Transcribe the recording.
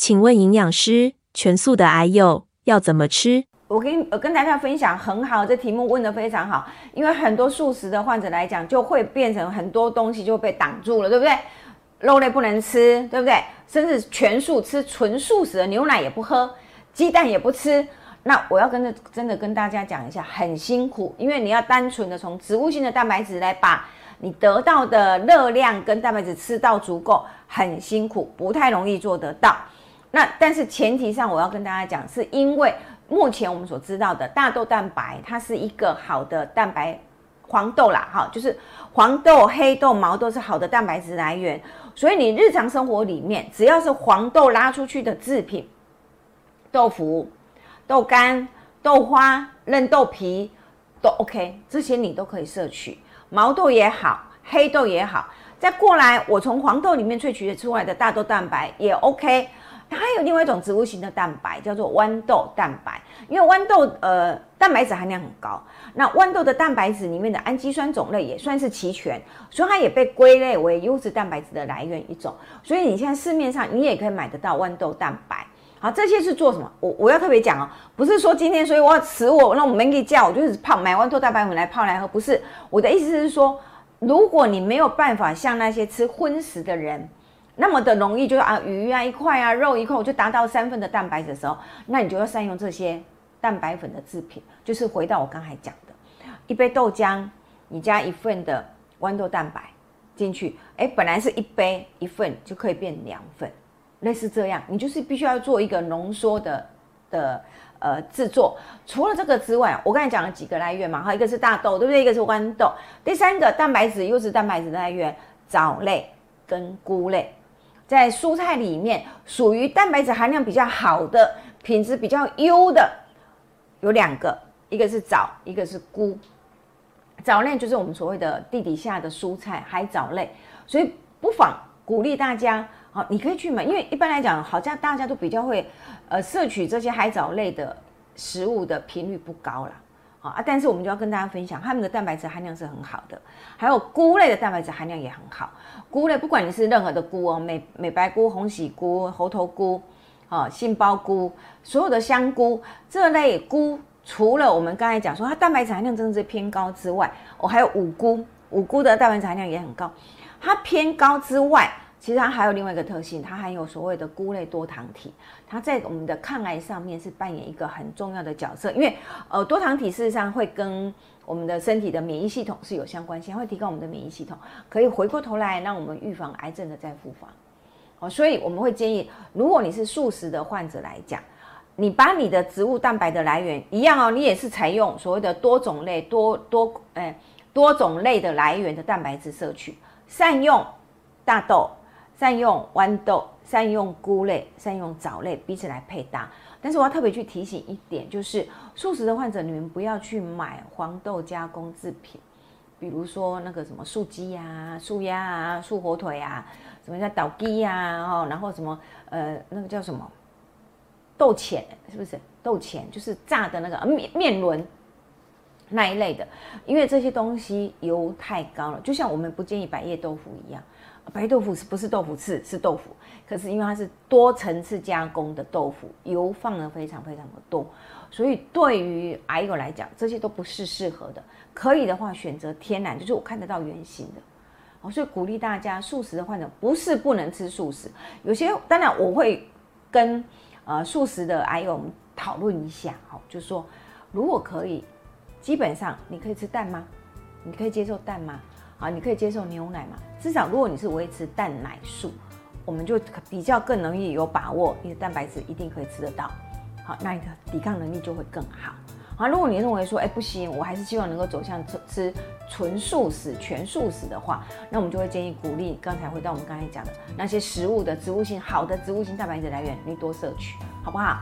请问营养师，全素的癌友要怎么吃？我跟我跟大家分享很好，这题目问的非常好，因为很多素食的患者来讲，就会变成很多东西就被挡住了，对不对？肉类不能吃，对不对？甚至全素吃纯素食的牛奶也不喝，鸡蛋也不吃。那我要跟着真的跟大家讲一下，很辛苦，因为你要单纯的从植物性的蛋白质来把你得到的热量跟蛋白质吃到足够，很辛苦，不太容易做得到。那但是前提上，我要跟大家讲，是因为目前我们所知道的大豆蛋白，它是一个好的蛋白，黄豆啦，哈，就是黄豆、黑豆、毛豆是好的蛋白质来源，所以你日常生活里面只要是黄豆拉出去的制品，豆腐。豆干、豆花、嫩豆皮都 OK，这些你都可以摄取。毛豆也好，黑豆也好，再过来，我从黄豆里面萃取出来的大豆蛋白也 OK。它还有另外一种植物型的蛋白，叫做豌豆蛋白。因为豌豆呃蛋白质含量很高，那豌豆的蛋白质里面的氨基酸种类也算是齐全，所以它也被归类为优质蛋白质的来源一种。所以你现在市面上你也可以买得到豌豆蛋白。好，这些是做什么？我我要特别讲哦，不是说今天，所以我要吃我，那我没给叫，我就是泡买豌豆蛋白粉来泡来喝，不是。我的意思是说，如果你没有办法像那些吃荤食的人那么的容易，就是啊鱼啊一块啊肉一块，我就达到三份的蛋白质的时候，那你就要善用这些蛋白粉的制品。就是回到我刚才讲的，一杯豆浆，你加一份的豌豆蛋白进去，哎，本来是一杯一份就可以变两份。类似这样，你就是必须要做一个浓缩的的呃制作。除了这个之外，我刚才讲了几个来源嘛，哈，一个是大豆，对不对？一个是豌豆。第三个蛋白质优质蛋白质的来源，藻类跟菇类，在蔬菜里面属于蛋白质含量比较好的、品质比较优的有两个，一个是藻，一个是菇。藻类就是我们所谓的地底下的蔬菜，海藻类，所以不妨鼓励大家。好，你可以去买，因为一般来讲，好像大家都比较会，呃，摄取这些海藻类的食物的频率不高啦。啊，但是我们就要跟大家分享，它们的蛋白质含量是很好的，还有菇类的蛋白质含量也很好。菇类不管你是任何的菇哦，美美白菇、红喜菇、猴头菇，啊，杏鲍菇，所有的香菇这类菇，除了我们刚才讲说它蛋白质含量真的是偏高之外，我还有五菇，五菇的蛋白质含量也很高，它偏高之外。其实它还有另外一个特性，它含有所谓的菇类多糖体，它在我们的抗癌上面是扮演一个很重要的角色。因为呃多糖体事实上会跟我们的身体的免疫系统是有相关性，会提高我们的免疫系统，可以回过头来让我们预防癌症的再复发。哦，所以我们会建议，如果你是素食的患者来讲，你把你的植物蛋白的来源一样哦，你也是采用所谓的多种类多多诶多种类的来源的蛋白质摄取，善用大豆。善用豌豆，善用菇类，善用藻类，彼此来配搭。但是我要特别去提醒一点，就是素食的患者，你们不要去买黄豆加工制品，比如说那个什么素鸡呀、素鸭啊、素火腿啊，什么叫倒鸡呀，哦，然后什么呃那个叫什么豆浅，是不是豆浅？就是炸的那个面面轮那一类的，因为这些东西油太高了，就像我们不建议百叶豆腐一样。白豆腐是不是豆腐刺？是豆腐，可是因为它是多层次加工的豆腐，油放的非常非常的多，所以对于癌友来讲，这些都不是适合的。可以的话，选择天然，就是我看得到原型的。哦，所以鼓励大家，素食的患者不是不能吃素食，有些当然我会跟呃素食的癌友们讨论一下，好，就说如果可以，基本上你可以吃蛋吗？你可以接受蛋吗？啊，你可以接受牛奶嘛？至少如果你是维持蛋奶素，我们就比较更容易有把握，你的蛋白质一定可以吃得到。好，那你的抵抗能力就会更好。好，如果你认为说，哎，不行，我还是希望能够走向吃吃纯素食、全素食的话，那我们就会建议鼓励。刚才回到我们刚才讲的那些食物的植物性好的植物性蛋白质来源，你多摄取，好不好？